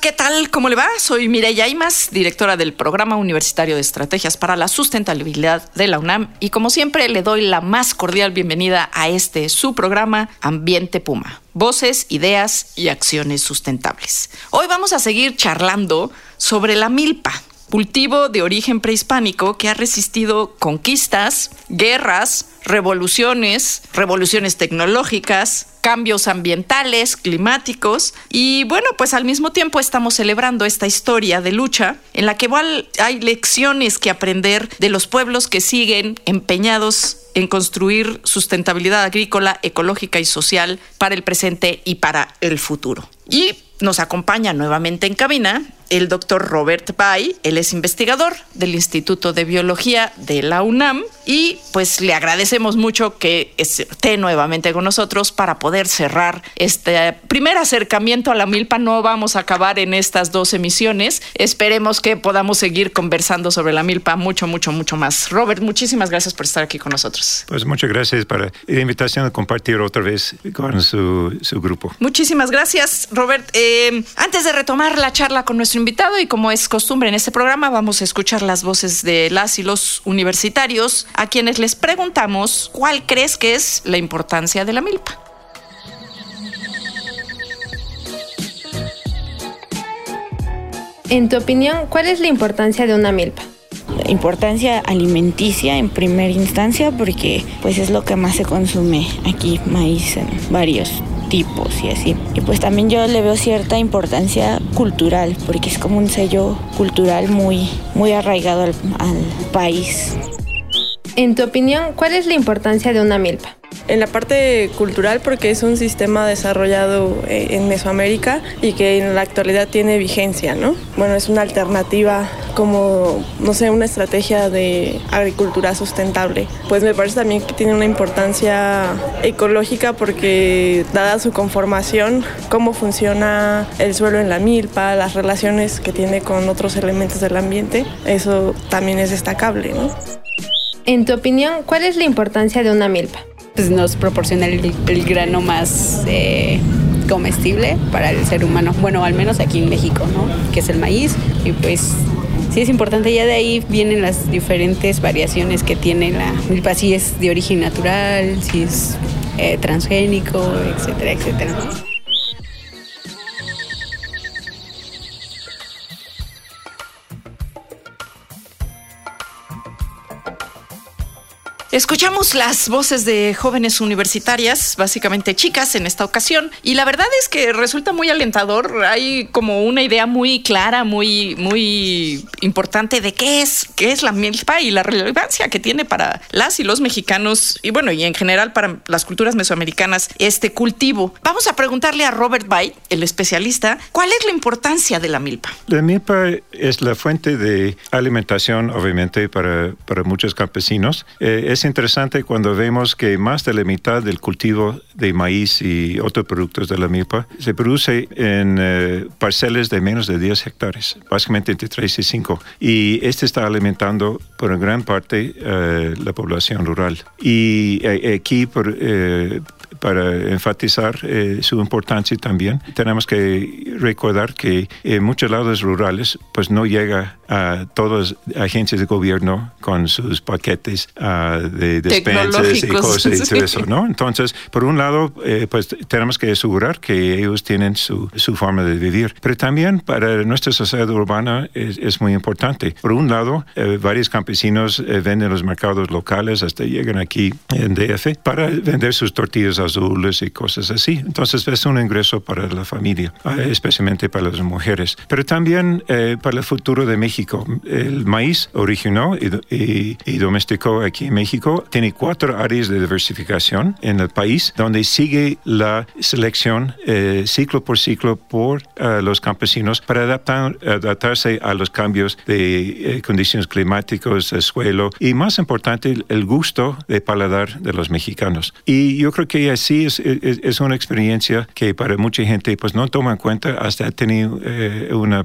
¿Qué tal? ¿Cómo le va? Soy Mireya Imas, directora del Programa Universitario de Estrategias para la Sustentabilidad de la UNAM y como siempre le doy la más cordial bienvenida a este su programa Ambiente Puma. Voces, ideas y acciones sustentables. Hoy vamos a seguir charlando sobre la milpa, cultivo de origen prehispánico que ha resistido conquistas, guerras, revoluciones, revoluciones tecnológicas, cambios ambientales, climáticos y bueno, pues al mismo tiempo estamos celebrando esta historia de lucha en la que igual hay lecciones que aprender de los pueblos que siguen empeñados en construir sustentabilidad agrícola, ecológica y social para el presente y para el futuro. Y nos acompaña nuevamente en cabina el doctor Robert Bay, él es investigador del Instituto de Biología de la UNAM y pues le agradecemos mucho que esté nuevamente con nosotros para poder cerrar este primer acercamiento a la milpa. No vamos a acabar en estas dos emisiones, esperemos que podamos seguir conversando sobre la milpa mucho, mucho, mucho más. Robert, muchísimas gracias por estar aquí con nosotros. Pues muchas gracias por la invitación a compartir otra vez con su, su grupo. Muchísimas gracias, Robert. Eh, antes de retomar la charla con nuestro invitado y como es costumbre en este programa, vamos a escuchar las voces de las y los universitarios a quienes les preguntamos cuál crees que es la importancia de la milpa. En tu opinión, ¿cuál es la importancia de una milpa? importancia alimenticia en primera instancia porque pues es lo que más se consume aquí maíz en varios y así. Y pues también yo le veo cierta importancia cultural, porque es como un sello cultural muy, muy arraigado al país. En tu opinión, ¿cuál es la importancia de una milpa? En la parte cultural porque es un sistema desarrollado eh, en Mesoamérica y que en la actualidad tiene vigencia, ¿no? Bueno, es una alternativa como, no sé, una estrategia de agricultura sustentable. Pues me parece también que tiene una importancia ecológica porque dada su conformación, cómo funciona el suelo en la milpa, las relaciones que tiene con otros elementos del ambiente, eso también es destacable, ¿no? En tu opinión, ¿cuál es la importancia de una milpa? pues nos proporciona el, grano más eh, comestible para el ser humano. Bueno, al menos aquí en México, ¿no? Que es el maíz. Y pues sí es importante. Ya de ahí vienen las diferentes variaciones que tiene la milpa. Si es de origen natural, si es eh, transgénico, etcétera, etcétera. Escuchamos las voces de jóvenes universitarias, básicamente chicas en esta ocasión, y la verdad es que resulta muy alentador. Hay como una idea muy clara, muy, muy importante de qué es, qué es la milpa y la relevancia que tiene para las y los mexicanos y bueno, y en general para las culturas mesoamericanas este cultivo. Vamos a preguntarle a Robert Bay, el especialista, ¿cuál es la importancia de la milpa? La milpa es la fuente de alimentación, obviamente, para, para muchos campesinos. Eh, es interesante cuando vemos que más de la mitad del cultivo de maíz y otros productos de la milpa se produce en eh, parcelas de menos de 10 hectáreas, básicamente entre 3 y 5. Y este está alimentando por gran parte eh, la población rural. Y eh, aquí, por, para enfatizar su importancia también, tenemos que recordar que en muchos lados rurales pues no llega a todas las agencias de gobierno con sus paquetes uh, de despensas y cosas y todo eso, ¿no? Entonces, por un lado, eh, pues tenemos que asegurar que ellos tienen su, su, forma de vivir, pero también para nuestra sociedad urbana es, es muy importante. Por un lado, eh, varios campesinos eh, venden los mercados locales hasta llegan aquí en DF para vender sus tortillas al azules y cosas así. Entonces es un ingreso para la familia, eh, especialmente para las mujeres. Pero también eh, para el futuro de México. El maíz originó y, y, domesticó aquí en México. Tiene cuatro áreas de diversificación en el país donde sigue la selección eh, ciclo por ciclo por los campesinos para adaptar, adaptarse a los cambios de condiciones climáticas, de suelo y más importante el gusto de paladar de los mexicanos. Y yo creo que así es, es, una experiencia que para mucha gente pues no toma en cuenta hasta tener eh, un eh,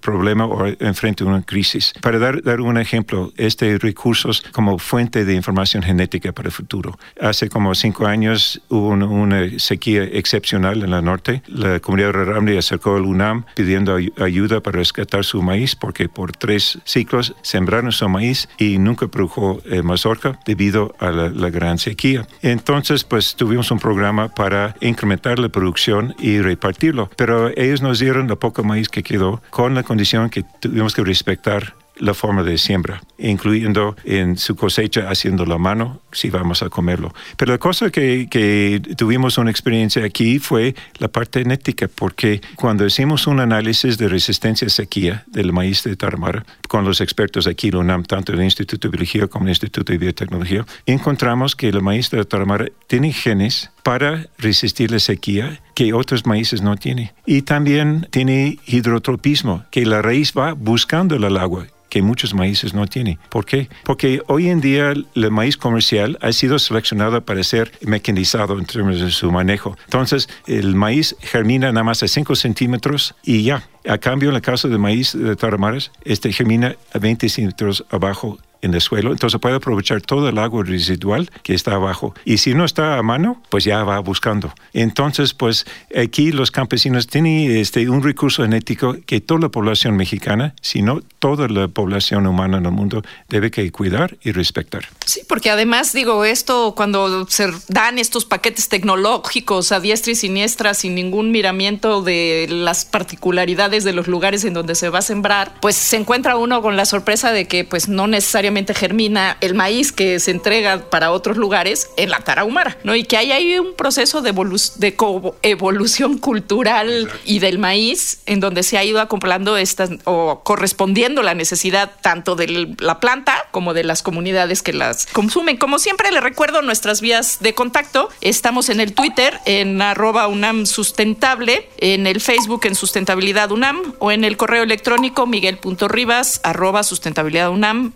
problema o enfrente a una crisis. Para dar, dar un ejemplo, este recursos como fuente de información genética para el futuro. Hace como cinco años hubo una, sequía excepcional en la norte. La comunidad rural acercó al UNAM pidiendo ayuda para rescatar su maíz porque por tres ciclos sembraron su maíz y nunca produjo eh, mazorca debido a la, la gran sequía. Entonces, pues tuvimos un programa para incrementar la producción y repartirlo. Pero ellos nos dieron la poca maíz que quedó con la condición que tuvimos que respetar la forma de siembra, incluyendo en su cosecha haciendo la mano si vamos a comerlo. Pero la cosa que, que, tuvimos una experiencia aquí fue la parte genética, porque cuando hicimos un análisis de resistencia a sequía del maíz de Tarahumara con los expertos aquí, UNAM, tanto el Instituto de Biología como el Instituto de Biotecnología, encontramos que el maíz de Tarahumara tiene genes para resistir la sequía que otros maíces no tienen. Y también tiene hidrotropismo, que la raíz va buscando el agua que muchos maíces no tienen. ¿Por qué? Porque hoy en día el maíz comercial ha sido seleccionado para ser mecanizado en términos de su manejo. Entonces, el maíz germina nada más a 5 centímetros y ya. A cambio, en el caso del maíz de Taramares, este germina a 20 centímetros abajo en el suelo, entonces puede aprovechar todo el agua residual que está abajo. Y si no está a mano, pues ya va buscando. Entonces, pues aquí los campesinos tienen este, un recurso genético que toda la población mexicana, sino toda la población humana en el mundo, debe que cuidar y respetar. Sí, porque además, digo, esto cuando se dan estos paquetes tecnológicos a diestra y siniestra sin ningún miramiento de las particularidades de los lugares en donde se va a sembrar, pues se encuentra uno con la sorpresa de que pues no necesariamente germina el maíz que se entrega para otros lugares en la Tarahumara, ¿no? Y que hay ahí un proceso de, de evolución cultural y del maíz en donde se ha ido acoplando estas o correspondiendo la necesidad tanto de la planta como de las comunidades que las consumen. Como siempre le recuerdo nuestras vías de contacto. Estamos en el Twitter en arroba UNAM sustentable, en el Facebook en sustentabilidad UNAM o en el correo electrónico miguel.ribas arroba sustentabilidad UNAM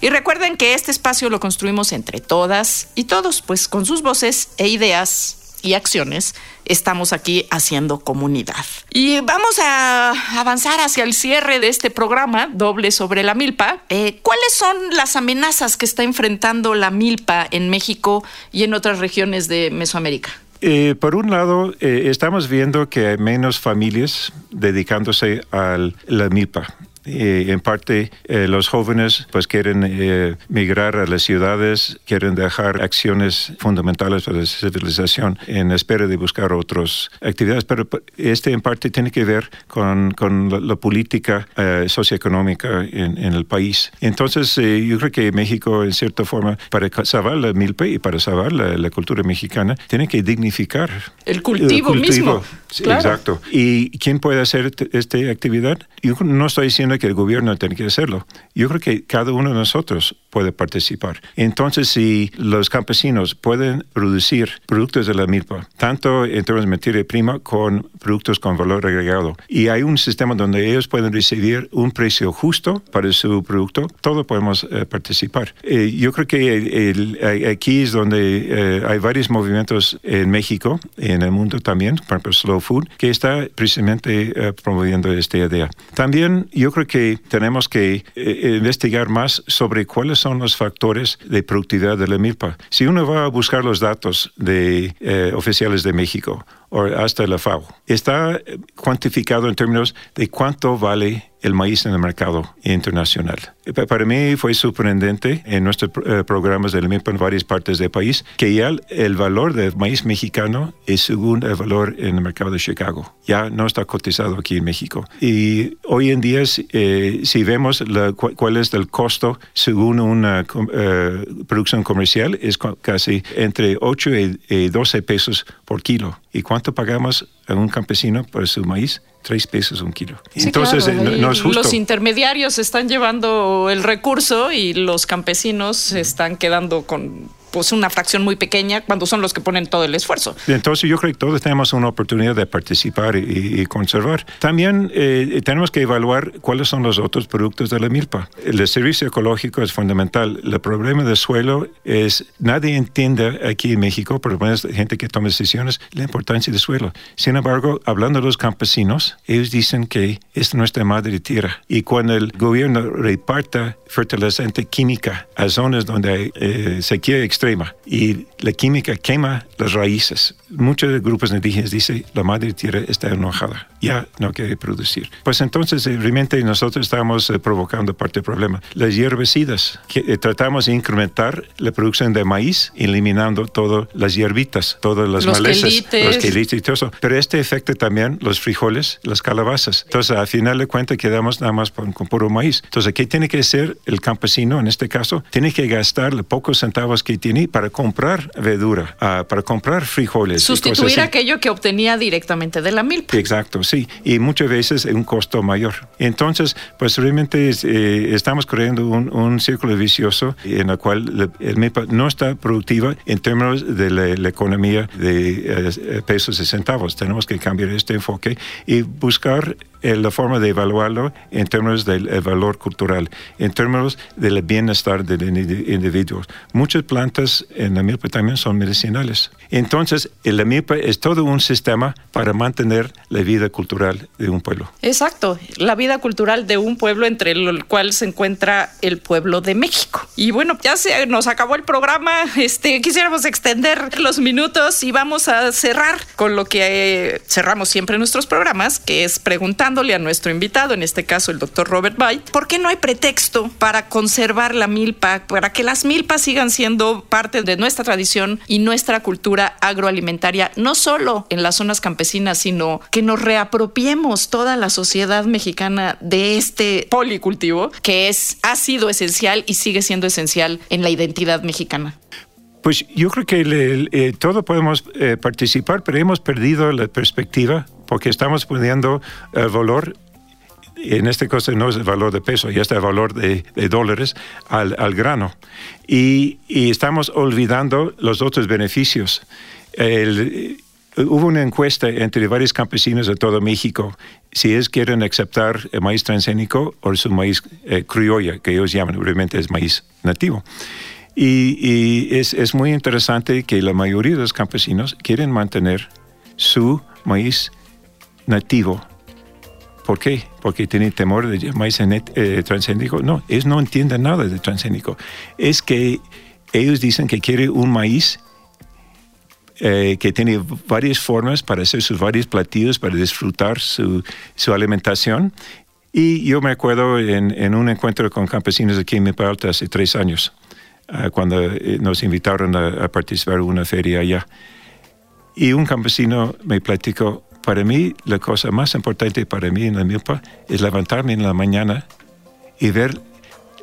y recuerden que este espacio lo construimos entre todas y todos, pues con sus voces e ideas y acciones estamos aquí haciendo comunidad. Y vamos a avanzar hacia el cierre de este programa doble sobre la milpa. Eh, ¿Cuáles son las amenazas que está enfrentando la milpa en México y en otras regiones de Mesoamérica? Eh, por un lado, eh, estamos viendo que hay menos familias dedicándose a la milpa. Eh, en parte eh, los jóvenes pues quieren eh, migrar a las ciudades, quieren dejar acciones fundamentales para la civilización en espera de buscar otras actividades, pero este en parte tiene que ver con, con la, política socioeconómica en, en, el país. Entonces yo creo que México en cierta forma para salvar la milpa y para salvar la, cultura mexicana tiene que dignificar el cultivo, mismo. Exacto. ¿Y quién puede hacer esta actividad? Yo no estoy diciendo que el gobierno tiene que hacerlo. Yo creo que cada uno de nosotros puede participar. Entonces, si los campesinos pueden producir productos de la milpa, tanto en términos de materia prima con productos con valor agregado, y hay un sistema donde ellos pueden recibir un precio justo para su producto, todos podemos eh, participar. Eh, yo creo que aquí es donde eh, hay varios movimientos en México, en el mundo también, por ejemplo, Slow Food, que está precisamente promoviendo esta idea. También yo creo que tenemos que eh, investigar más sobre cuáles son los factores de productividad de la milpa. Si uno va a buscar los datos de eh, oficiales de México o hasta la FAO. Está cuantificado en términos de cuánto vale el maíz en el mercado internacional. Para mí fue sorprendente en nuestros eh, programas de alimento en varias partes del país que ya el valor del maíz mexicano es según el valor en el mercado de Chicago. Ya no está cotizado aquí en México. Y hoy en día, eh, si vemos cuál es el costo según una eh, producción comercial, es casi entre 8 y 12 pesos por kilo. ¿Y cuánto pagamos a un campesino por su maíz? tres pesos un kilo. Entonces, eh, no, es justo. Los intermediarios están llevando el recurso y los campesinos están quedando con pues una fracción muy pequeña cuando son los que ponen todo el esfuerzo. Entonces yo creo que todos tenemos una oportunidad de participar y, conservar. También eh, tenemos que evaluar cuáles son los otros productos de la milpa. El servicio ecológico es fundamental. El problema del suelo es, nadie entiende aquí en México, por lo menos gente que toma decisiones, la importancia del suelo. Sin embargo, hablando de los campesinos, ellos dicen que es nuestra madre tierra. Y cuando el gobierno reparta fertilizante química a zonas donde eh, sequía y la química quema las raíces. Muchos grupos indígenas dicen la madre tierra está enojada, ya no quiere producir. Pues entonces eh, realmente nosotros estamos eh, provocando parte del problema. Las hierbicidas, que, tratamos de incrementar la producción de maíz eliminando todas las hierbitas, todas las los malezas, los quelites y todo eso. Pero este afecta también los frijoles, las calabazas. Entonces al final de cuentas quedamos nada más con, con puro maíz. Entonces, ¿qué tiene que hacer el campesino en este caso? Tiene que gastar los pocos centavos que tiene para comprar verdura, ah, para comprar frijoles. Sustituir aquello que obtenía directamente de la milpa. Exacto, sí. Y muchas veces un costo mayor. Entonces, pues realmente eh, estamos creando un, círculo vicioso en el cual el milpa no está productiva en términos de la, economía de eh, pesos y centavos. Tenemos que cambiar este enfoque y buscar eh, la forma de evaluarlo en términos del valor cultural, en términos del bienestar del individuo. Muchas plantas en la milpa también son medicinales. Entonces, la milpa es todo un sistema para mantener la vida cultural de un pueblo. Exacto, la vida cultural de un pueblo entre el cual se encuentra el pueblo de México. Y bueno, ya se nos acabó el programa. Este, quisiéramos extender los minutos y vamos a cerrar con lo que eh, cerramos siempre en nuestros programas, que es preguntando a nuestro invitado, en este caso el doctor Robert White, ¿por qué no hay pretexto para conservar la milpa, para que las milpas sigan siendo parte de nuestra tradición y nuestra cultura agroalimentaria, no solo en las zonas campesinas, sino que nos reapropiemos toda la sociedad mexicana de este policultivo que es, ha sido esencial y sigue siendo esencial en la identidad mexicana? Pues yo creo que eh, todos podemos eh, participar, pero hemos perdido la perspectiva porque estamos poniendo el valor en este caso no es el valor de peso, ya está el valor de, dólares al, grano. Y, estamos olvidando los otros beneficios. hubo una encuesta entre varios campesinos de todo México si ellos quieren aceptar el maíz transgénico o su maíz eh, criolla, que ellos llaman, obviamente es maíz nativo. Y, es, es muy interesante que la mayoría de los campesinos quieren mantener su maíz nativo. ¿Por qué? Porque tienen temor de maíz eh, transgénico. No, ellos no entienden nada de transgénico. Es que ellos dicen que quieren un maíz eh, que tiene varias formas para hacer sus varios platillos, para disfrutar su, su alimentación. Y yo me acuerdo en, un encuentro con campesinos aquí en Alta hace tres años, ah, cuando eh, nos invitaron a, a participar en una feria allá. Y un campesino me platicó, para mí, la cosa más importante para mí en la milpa es levantarme en la mañana y ver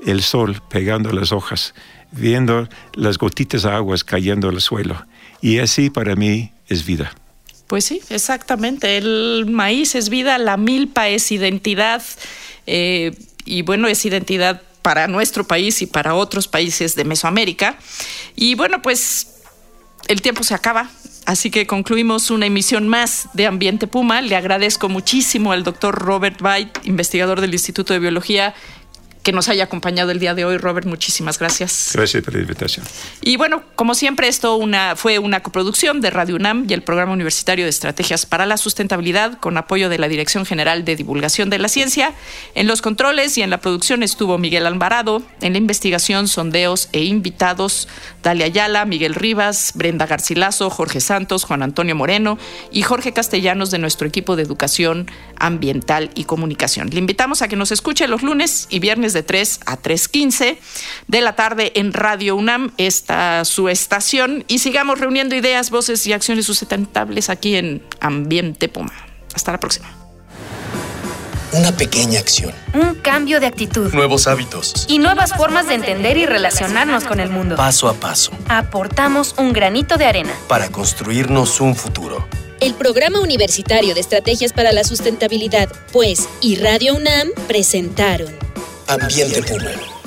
el sol pegando las hojas, viendo las gotitas de agua cayendo al suelo. Y así para mí es vida. Pues sí, exactamente. El maíz es vida, la milpa es identidad. Eh, y bueno, es identidad para nuestro país y para otros países de Mesoamérica. Y bueno, pues el tiempo se acaba. Así que concluimos una emisión más de Ambiente Puma. Le agradezco muchísimo al doctor Robert White, investigador del Instituto de Biología que nos haya acompañado el día de hoy. Robert, muchísimas gracias. Gracias por la invitación. Y bueno, como siempre, esto una, fue una coproducción de Radio UNAM y el Programa Universitario de Estrategias para la Sustentabilidad con apoyo de la Dirección General de Divulgación de la Ciencia. En los controles y en la producción estuvo Miguel Alvarado, en la investigación, sondeos e invitados Dalia Ayala, Miguel Rivas, Brenda Garcilaso, Jorge Santos, Juan Antonio Moreno y Jorge Castellanos de nuestro equipo de educación ambiental y comunicación. Le invitamos a que nos escuche los lunes y viernes de 3 a 3.15 de la tarde en Radio UNAM, esta su estación, y sigamos reuniendo ideas, voces y acciones sustentables aquí en Ambiente Puma. Hasta la próxima. Una pequeña acción. Un cambio de actitud. Nuevos hábitos. Y nuevas formas de entender y relacionarnos con el mundo. Paso a paso. Aportamos un granito de arena. Para construirnos un futuro. El Programa Universitario de Estrategias para la Sustentabilidad, pues, y Radio UNAM presentaron Ambiente Puma.